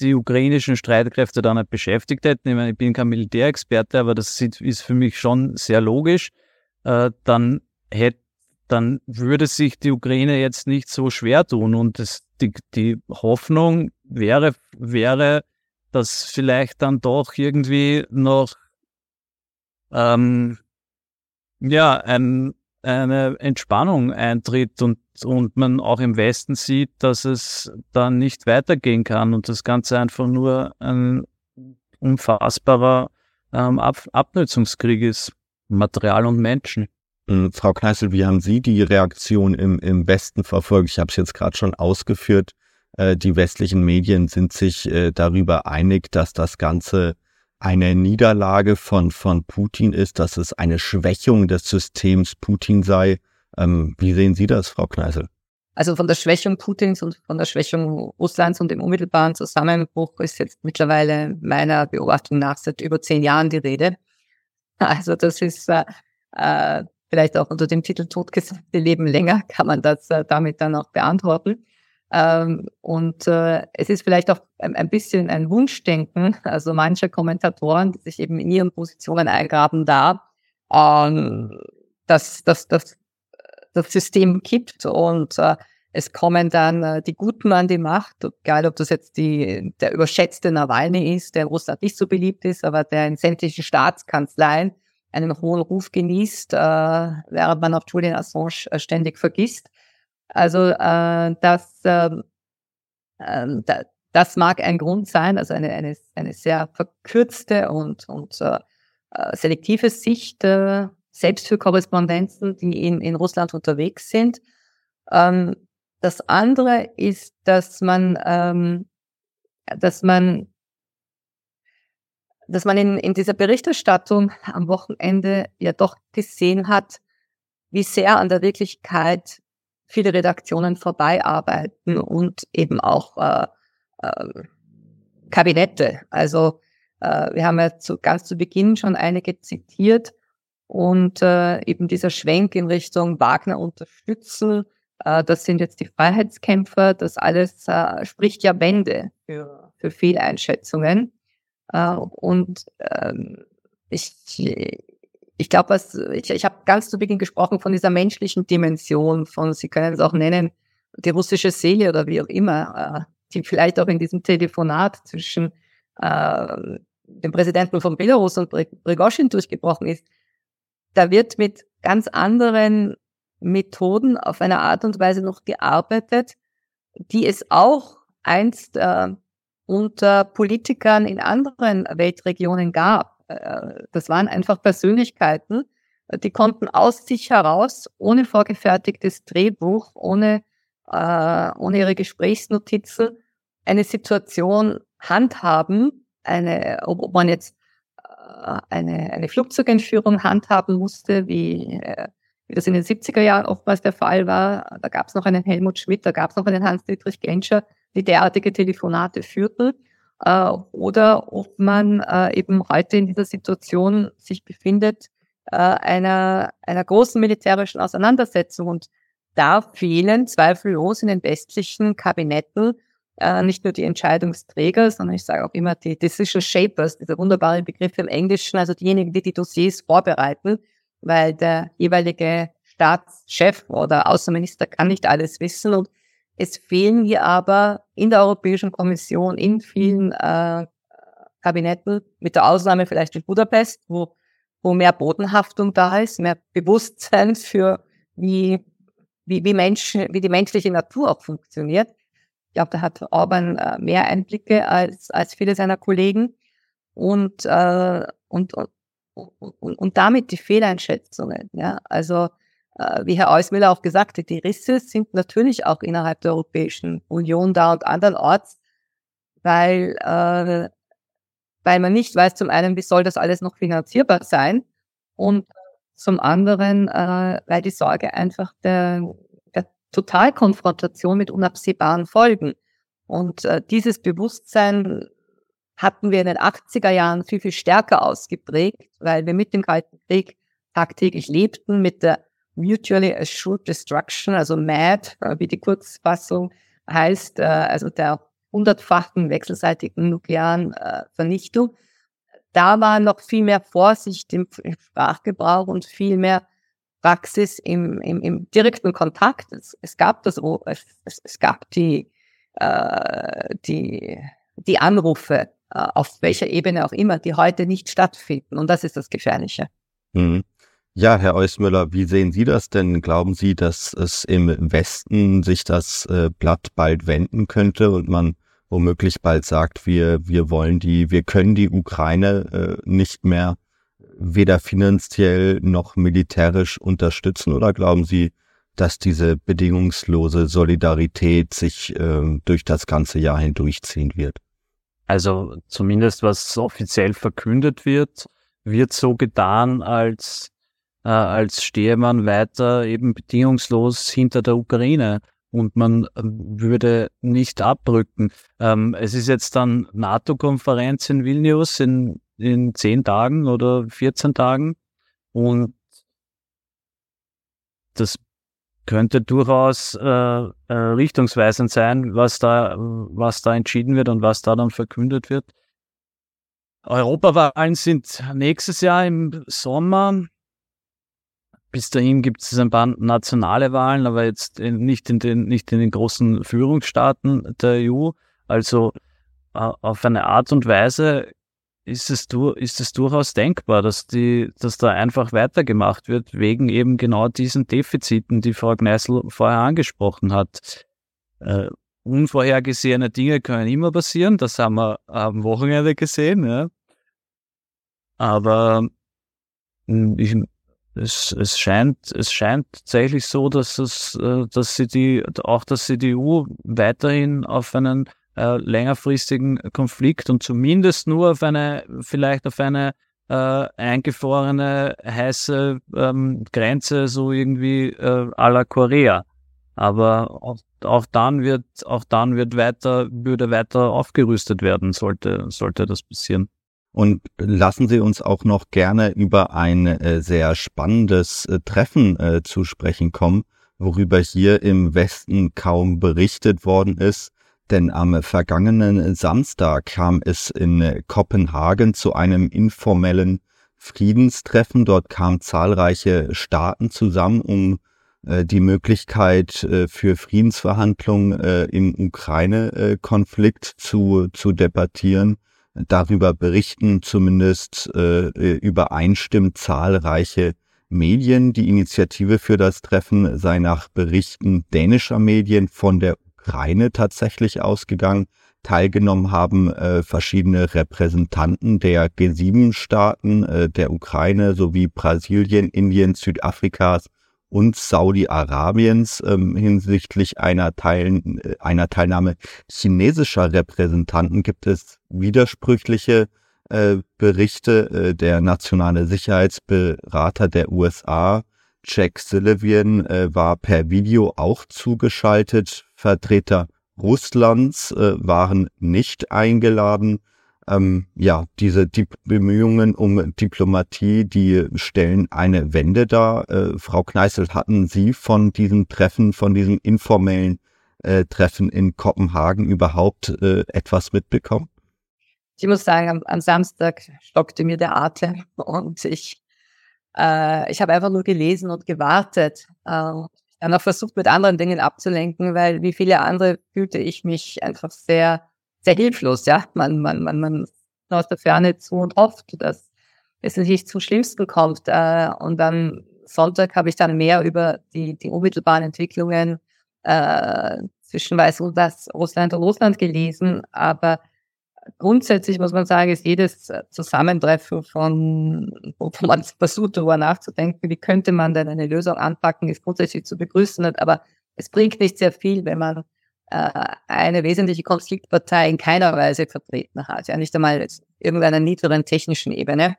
die ukrainischen Streitkräfte dann nicht beschäftigt hätten, ich meine, ich bin kein Militärexperte, aber das ist für mich schon sehr logisch, äh, dann hätte dann würde sich die Ukraine jetzt nicht so schwer tun. Und das, die, die Hoffnung wäre, wäre, dass vielleicht dann doch irgendwie noch ähm, ja ein, eine Entspannung eintritt und und man auch im Westen sieht, dass es dann nicht weitergehen kann und das Ganze einfach nur ein unfassbarer ähm, Ab Abnutzungskrieg ist, Material und Menschen. Hm, Frau Kneißl, wie haben Sie die Reaktion im, im Westen verfolgt? Ich habe es jetzt gerade schon ausgeführt. Äh, die westlichen Medien sind sich äh, darüber einig, dass das Ganze eine Niederlage von, von Putin ist, dass es eine Schwächung des Systems Putin sei. Ähm, wie sehen Sie das, Frau Kneißl? Also von der Schwächung Putins und von der Schwächung Russlands und dem unmittelbaren Zusammenbruch ist jetzt mittlerweile meiner Beobachtung nach seit über zehn Jahren die Rede. Also das ist äh, äh vielleicht auch unter dem Titel Totgesagte Leben länger, kann man das äh, damit dann auch beantworten. Ähm, und äh, es ist vielleicht auch ein, ein, bisschen ein Wunschdenken, also mancher Kommentatoren, die sich eben in ihren Positionen eingraben da, ähm, dass, dass, dass das System kippt und äh, es kommen dann äh, die Guten an die Macht, egal ob das jetzt die, der überschätzte Nawalny ist, der in Russland nicht so beliebt ist, aber der in sämtlichen Staatskanzleien einen hohen Ruf genießt, äh, während man auf Julian Assange äh, ständig vergisst. Also äh, das, äh, äh, das mag ein Grund sein, also eine, eine, eine sehr verkürzte und, und äh, äh, selektive Sicht, äh, selbst für Korrespondenzen, die in, in Russland unterwegs sind. Ähm, das andere ist, dass man, ähm, dass man, dass man in, in dieser Berichterstattung am Wochenende ja doch gesehen hat, wie sehr an der Wirklichkeit viele Redaktionen vorbeiarbeiten und eben auch äh, äh, Kabinette. Also äh, wir haben ja zu, ganz zu Beginn schon einige zitiert und äh, eben dieser Schwenk in Richtung Wagner unterstützen, äh, das sind jetzt die Freiheitskämpfer, das alles äh, spricht ja Wände für, für Fehleinschätzungen. Äh, und ähm, ich, ich glaube, was ich, ich habe ganz zu Beginn gesprochen von dieser menschlichen Dimension, von Sie können es auch nennen, die russische Seele oder wie auch immer, äh, die vielleicht auch in diesem Telefonat zwischen äh, dem Präsidenten von Belarus und Prigozhin durchgebrochen ist, da wird mit ganz anderen Methoden auf eine Art und Weise noch gearbeitet, die es auch einst äh, unter Politikern in anderen Weltregionen gab. Äh, das waren einfach Persönlichkeiten, die konnten aus sich heraus, ohne vorgefertigtes Drehbuch, ohne, äh, ohne ihre Gesprächsnotizen, eine Situation handhaben, eine, ob man jetzt eine, eine Flugzeugentführung handhaben musste, wie, äh, wie das in den 70er Jahren oftmals der Fall war. Da gab es noch einen Helmut Schmidt, da gab es noch einen Hans-Dietrich Genscher, die derartige Telefonate führten. Äh, oder ob man äh, eben heute in dieser Situation sich befindet, äh, einer, einer großen militärischen Auseinandersetzung. Und da fehlen zweifellos in den westlichen Kabinetten äh, nicht nur die Entscheidungsträger, sondern ich sage auch immer die Decision Shapers, dieser wunderbare Begriff im Englischen, also diejenigen, die die Dossiers vorbereiten, weil der jeweilige Staatschef oder Außenminister kann nicht alles wissen und es fehlen hier aber in der Europäischen Kommission, in vielen äh, Kabinetten, mit der Ausnahme vielleicht in Budapest, wo, wo mehr Bodenhaftung da ist, mehr Bewusstsein für wie, wie, wie Menschen, wie die menschliche Natur auch funktioniert. Ich glaube, da hat Orban äh, mehr Einblicke als, als viele seiner Kollegen und, äh, und, und, und, damit die Fehleinschätzungen. Ja? Also äh, wie Herr Eusmüller auch gesagt hat, die Risse sind natürlich auch innerhalb der Europäischen Union da und andernorts, weil, äh, weil man nicht weiß, zum einen, wie soll das alles noch finanzierbar sein und zum anderen, äh, weil die Sorge einfach der, Totalkonfrontation mit unabsehbaren Folgen. Und äh, dieses Bewusstsein hatten wir in den 80er Jahren viel, viel stärker ausgeprägt, weil wir mit dem Kalten Krieg tagtäglich lebten, mit der Mutually Assured Destruction, also MAD, äh, wie die Kurzfassung heißt, äh, also der hundertfachen wechselseitigen nuklearen äh, Vernichtung. Da war noch viel mehr Vorsicht im Sprachgebrauch und viel mehr Praxis im, im, im direkten Kontakt. Es, es gab das, es, es gab die, äh, die, die Anrufe, äh, auf welcher Ebene auch immer, die heute nicht stattfinden. Und das ist das Gefährliche. Mhm. Ja, Herr Eusmüller, wie sehen Sie das denn? Glauben Sie, dass es im Westen sich das äh, Blatt bald wenden könnte und man womöglich bald sagt, wir, wir wollen die, wir können die Ukraine äh, nicht mehr weder finanziell noch militärisch unterstützen oder glauben Sie, dass diese bedingungslose Solidarität sich äh, durch das ganze Jahr hindurchziehen wird? Also zumindest was offiziell verkündet wird, wird so getan, als, äh, als stehe man weiter eben bedingungslos hinter der Ukraine und man ähm, würde nicht abrücken. Ähm, es ist jetzt dann NATO-Konferenz in Vilnius in in zehn Tagen oder 14 Tagen. Und das könnte durchaus äh, äh, richtungsweisend sein, was da, was da entschieden wird und was da dann verkündet wird. Europawahlen sind nächstes Jahr im Sommer. Bis dahin gibt es ein paar nationale Wahlen, aber jetzt nicht in den, nicht in den großen Führungsstaaten der EU. Also äh, auf eine Art und Weise ist es, ist es durchaus denkbar, dass, die, dass da einfach weitergemacht wird, wegen eben genau diesen Defiziten, die Frau Gneißl vorher angesprochen hat. Äh, unvorhergesehene Dinge können immer passieren, das haben wir am Wochenende gesehen, ja. Aber hm, ich, es, es scheint, es scheint tatsächlich so, dass es, äh, dass sie die, auch dass sie die EU weiterhin auf einen äh, längerfristigen Konflikt und zumindest nur auf eine, vielleicht auf eine äh, eingefrorene, heiße ähm, Grenze, so irgendwie äh, à la Korea. Aber auch, auch dann wird, auch dann wird weiter, würde weiter aufgerüstet werden, sollte, sollte das passieren. Und lassen Sie uns auch noch gerne über ein äh, sehr spannendes äh, Treffen äh, zu sprechen kommen, worüber hier im Westen kaum berichtet worden ist. Denn am vergangenen Samstag kam es in Kopenhagen zu einem informellen Friedenstreffen. Dort kamen zahlreiche Staaten zusammen, um äh, die Möglichkeit äh, für Friedensverhandlungen äh, im Ukraine-Konflikt zu, zu debattieren. Darüber berichten zumindest übereinstimmt zahlreiche Medien. Die Initiative für das Treffen sei nach Berichten dänischer Medien von der Ukraine tatsächlich ausgegangen. Teilgenommen haben äh, verschiedene Repräsentanten der G7-Staaten, äh, der Ukraine sowie Brasilien, Indien, Südafrikas und Saudi-Arabiens ähm, hinsichtlich einer, Teil, äh, einer Teilnahme chinesischer Repräsentanten gibt es widersprüchliche äh, Berichte. Äh, der nationale Sicherheitsberater der USA, Jack Sullivan, äh, war per Video auch zugeschaltet. Vertreter Russlands äh, waren nicht eingeladen. Ähm, ja, diese Dip Bemühungen um Diplomatie, die stellen eine Wende dar. Äh, Frau Kneißl, hatten Sie von diesem Treffen, von diesem informellen äh, Treffen in Kopenhagen überhaupt äh, etwas mitbekommen? Ich muss sagen, am, am Samstag stockte mir der Atem und ich, äh, ich habe einfach nur gelesen und gewartet. Äh, dann auch versucht, mit anderen Dingen abzulenken, weil wie viele andere fühlte ich mich einfach sehr, sehr hilflos, ja. Man, man, man, man aus der Ferne zu und hofft, dass es nicht zum Schlimmsten kommt. Äh, und dann Sonntag habe ich dann mehr über die, die unmittelbaren Entwicklungen äh, zwischen Weißrussland und Russland gelesen, aber grundsätzlich muss man sagen, ist jedes Zusammentreffen von, wo man versucht, darüber nachzudenken, wie könnte man denn eine Lösung anpacken, ist grundsätzlich zu begrüßen. Aber es bringt nicht sehr viel, wenn man äh, eine wesentliche Konfliktpartei in keiner Weise vertreten hat. Ja, nicht einmal irgendeiner niederen technischen Ebene,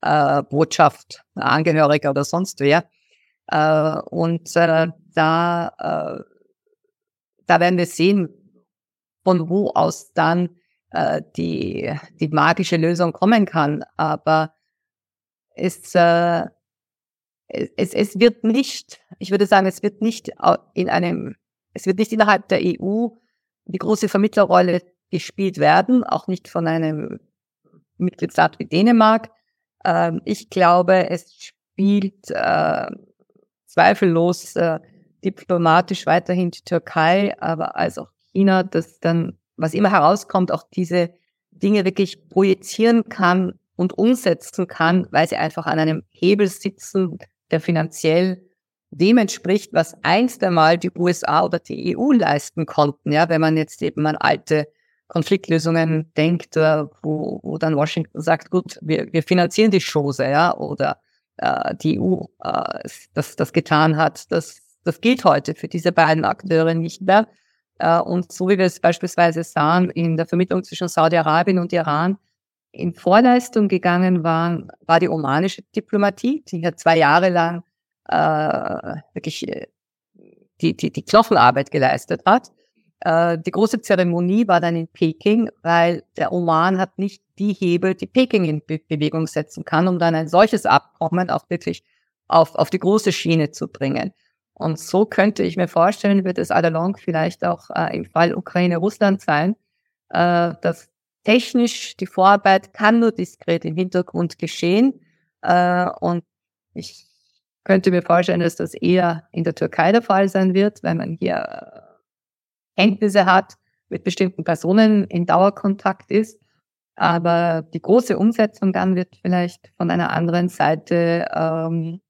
äh, Botschaft, Angehöriger oder sonst wer. Äh, und äh, da, äh, da werden wir sehen, von wo aus dann äh, die, die magische Lösung kommen kann. Aber es, äh, es, es wird nicht, ich würde sagen, es wird nicht in einem, es wird nicht innerhalb der EU die große Vermittlerrolle gespielt werden, auch nicht von einem Mitgliedstaat wie Dänemark. Ähm, ich glaube, es spielt äh, zweifellos äh, diplomatisch weiterhin die Türkei, aber als auch China, das dann was immer herauskommt, auch diese Dinge wirklich projizieren kann und umsetzen kann, weil sie einfach an einem Hebel sitzen, der finanziell dem entspricht, was einst einmal die USA oder die EU leisten konnten. Ja, wenn man jetzt eben an alte Konfliktlösungen denkt, äh, wo, wo dann Washington sagt, gut, wir, wir finanzieren die Chose, ja, oder äh, die EU äh, das, das getan hat, das, das gilt heute für diese beiden Akteure nicht mehr. Äh, und so wie wir es beispielsweise sahen in der Vermittlung zwischen Saudi-Arabien und Iran, in Vorleistung gegangen waren, war die omanische Diplomatie, die ja zwei Jahre lang äh, wirklich äh, die, die, die Knochenarbeit geleistet hat. Äh, die große Zeremonie war dann in Peking, weil der Oman hat nicht die Hebel, die Peking in Be Bewegung setzen kann, um dann ein solches Abkommen auch wirklich auf, auf die große Schiene zu bringen. Und so könnte ich mir vorstellen, wird es allalong vielleicht auch äh, im Fall Ukraine-Russland sein, äh, dass technisch die Vorarbeit kann nur diskret im Hintergrund geschehen. Äh, und ich könnte mir vorstellen, dass das eher in der Türkei der Fall sein wird, wenn man hier Kenntnisse hat, mit bestimmten Personen in Dauerkontakt ist. Aber die große Umsetzung dann wird vielleicht von einer anderen Seite ähm,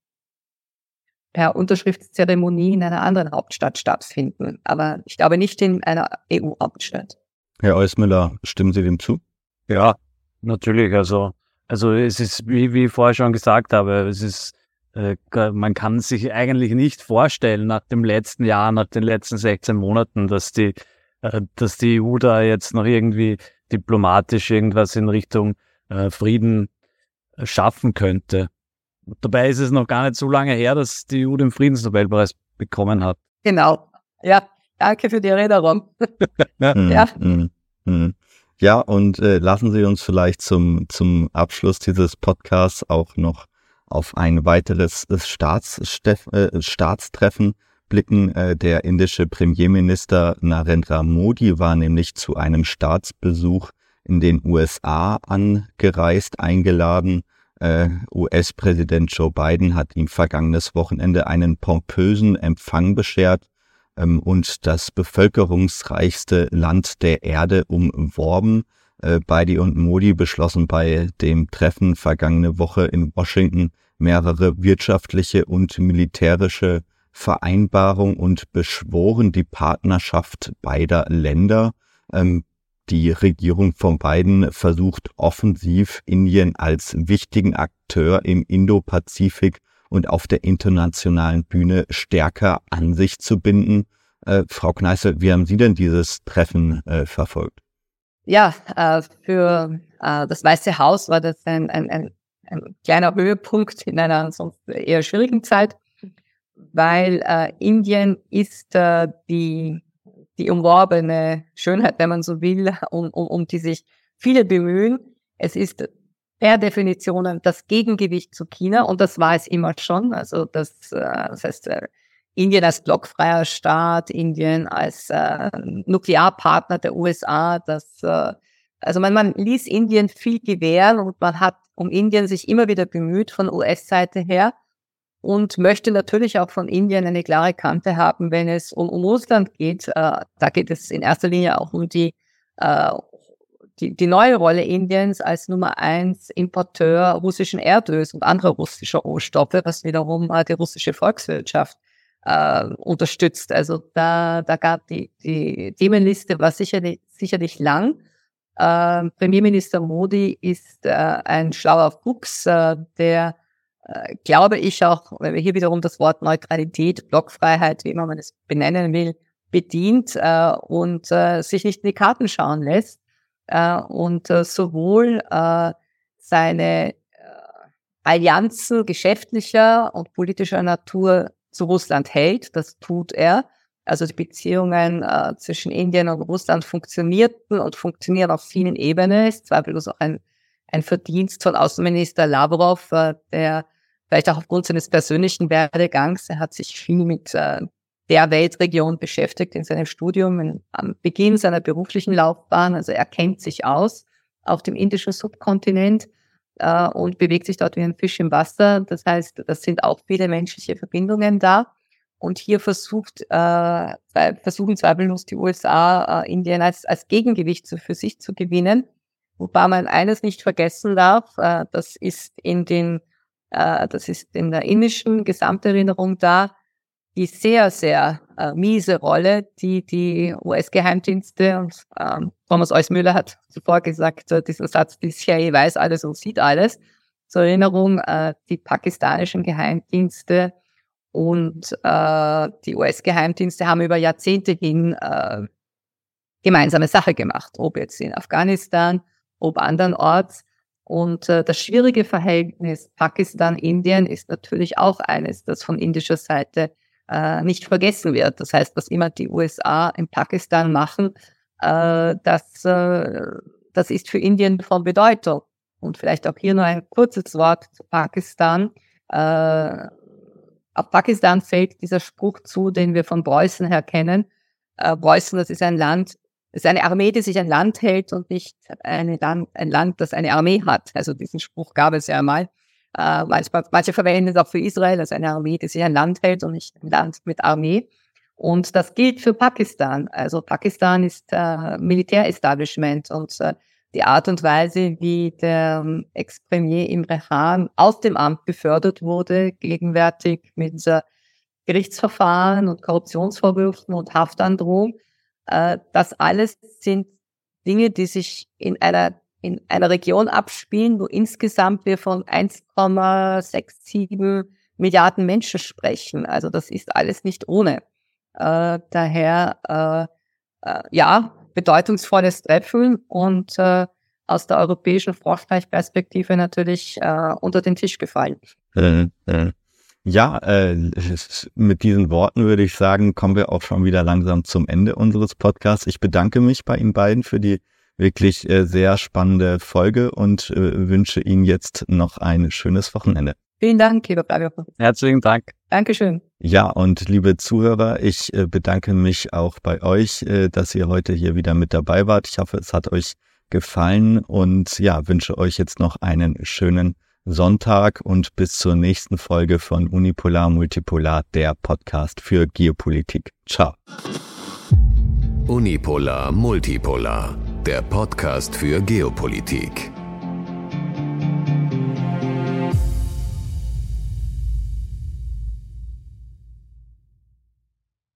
per Unterschriftszeremonie in einer anderen Hauptstadt stattfinden. Aber ich glaube nicht in einer EU-Hauptstadt. Herr Eusmüller, stimmen Sie dem zu? Ja, natürlich. Also, also es ist, wie, wie ich vorher schon gesagt habe, es ist, äh, man kann sich eigentlich nicht vorstellen nach dem letzten Jahr, nach den letzten 16 Monaten, dass die, äh, dass die EU da jetzt noch irgendwie diplomatisch irgendwas in Richtung äh, Frieden schaffen könnte. Dabei ist es noch gar nicht so lange her, dass die EU den Friedensnobelpreis bekommen hat. Genau. Ja, danke für die Erinnerung. ja. ja. Mhm. Mhm. Ja, und äh, lassen Sie uns vielleicht zum, zum Abschluss dieses Podcasts auch noch auf ein weiteres Staats, äh, Staatstreffen blicken. Äh, der indische Premierminister Narendra Modi war nämlich zu einem Staatsbesuch in den USA angereist, eingeladen Äh, US-Präsident Joe Biden hat ihm vergangenes Wochenende einen pompösen Empfang beschert ähm, und das bevölkerungsreichste Land der Erde umworben. Äh, Biden und Modi beschlossen bei dem Treffen vergangene Woche in Washington mehrere wirtschaftliche und militärische Vereinbarungen und beschworen die Partnerschaft beider Länder. Ähm, die Regierung von Biden versucht offensiv Indien als wichtigen Akteur im Indo-Pazifik und auf der internationalen Bühne stärker an sich zu binden. Äh, Frau Kneißl, wie haben Sie denn dieses Treffen äh, verfolgt? Ja, äh, für äh, das Weiße Haus war das ein, ein, ein, ein kleiner Höhepunkt in einer sonst eher schwierigen Zeit, weil äh, Indien ist äh, die die umworbene Schönheit, wenn man so will, um, um, um die sich viele bemühen. Es ist per Definition das Gegengewicht zu China und das war es immer schon. Also das, äh, das heißt, äh, Indien als blockfreier Staat, Indien als äh, Nuklearpartner der USA, das äh, also man, man ließ Indien viel gewähren und man hat um Indien sich immer wieder bemüht von US-Seite her und möchte natürlich auch von Indien eine klare Kante haben, wenn es um, um Russland geht. Äh, da geht es in erster Linie auch um die, äh, die, die neue Rolle Indiens als Nummer eins Importeur russischen Erdöls und anderer russischer Rohstoffe, was wiederum äh, die russische Volkswirtschaft äh, unterstützt. Also da, da gab die, die Themenliste war sicherlich, sicherlich lang. Äh, Premierminister Modi ist äh, ein schlauer Fuchs, äh, der äh, glaube ich auch, wenn wir hier wiederum das Wort Neutralität, Blockfreiheit, wie immer man es benennen will, bedient äh, und äh, sich nicht in die Karten schauen lässt äh, und äh, sowohl äh, seine äh, Allianzen geschäftlicher und politischer Natur zu Russland hält, das tut er. Also die Beziehungen äh, zwischen Indien und Russland funktionierten und funktionieren auf vielen Ebenen. Ist zweifellos auch ein, ein Verdienst von Außenminister Lavrov, äh, der vielleicht auch aufgrund seines persönlichen Werdegangs. Er hat sich viel mit äh, der Weltregion beschäftigt in seinem Studium, in, am Beginn seiner beruflichen Laufbahn. Also er kennt sich aus auf dem indischen Subkontinent äh, und bewegt sich dort wie ein Fisch im Wasser. Das heißt, das sind auch viele menschliche Verbindungen da. Und hier versucht, äh, versuchen zweifellos die USA, äh, Indien als, als Gegengewicht für sich zu gewinnen. Wobei man eines nicht vergessen darf, äh, das ist in den äh, das ist in der indischen Gesamterinnerung da, die sehr, sehr äh, miese Rolle, die die US-Geheimdienste und ähm, Thomas Eusmüller hat zuvor gesagt, diesen Satz, die CIA weiß alles und sieht alles. Zur Erinnerung, äh, die pakistanischen Geheimdienste und äh, die US-Geheimdienste haben über Jahrzehnte hin äh, gemeinsame Sache gemacht, ob jetzt in Afghanistan, ob andernorts. Und äh, das schwierige Verhältnis Pakistan-Indien ist natürlich auch eines, das von indischer Seite äh, nicht vergessen wird. Das heißt, was immer die USA in Pakistan machen, äh, das, äh, das ist für Indien von Bedeutung. Und vielleicht auch hier nur ein kurzes Wort zu Pakistan. Äh, auf Pakistan fällt dieser Spruch zu, den wir von Preußen her kennen. Äh, Preußen, das ist ein Land, es ist eine Armee, die sich ein Land hält und nicht eine Land, ein Land, das eine Armee hat. Also diesen Spruch gab es ja einmal. Äh, manche verwenden es auch für Israel als eine Armee, die sich ein Land hält und nicht ein Land mit Armee. Und das gilt für Pakistan. Also Pakistan ist äh, Militärestablishment und äh, die Art und Weise, wie der ähm, Ex-Premier Imre Khan aus dem Amt befördert wurde, gegenwärtig mit äh, Gerichtsverfahren und Korruptionsvorwürfen und Haftandrohung, äh, das alles sind Dinge, die sich in einer in einer Region abspielen, wo insgesamt wir von 1,67 Milliarden Menschen sprechen. Also das ist alles nicht ohne. Äh, daher äh, ja bedeutungsvolles Treffen und aus der europäischen Frankreich-Perspektive natürlich unter den Tisch gefallen. Ja, äh, mit diesen Worten würde ich sagen, kommen wir auch schon wieder langsam zum Ende unseres Podcasts. Ich bedanke mich bei Ihnen beiden für die wirklich äh, sehr spannende Folge und äh, wünsche Ihnen jetzt noch ein schönes Wochenende. Vielen Dank, lieber Flavio. Herzlichen Dank. Dankeschön. Ja, und liebe Zuhörer, ich äh, bedanke mich auch bei euch, äh, dass ihr heute hier wieder mit dabei wart. Ich hoffe, es hat euch gefallen und ja, wünsche euch jetzt noch einen schönen Sonntag und bis zur nächsten Folge von Unipolar Multipolar, der Podcast für Geopolitik. Ciao. Unipolar Multipolar, der Podcast für Geopolitik.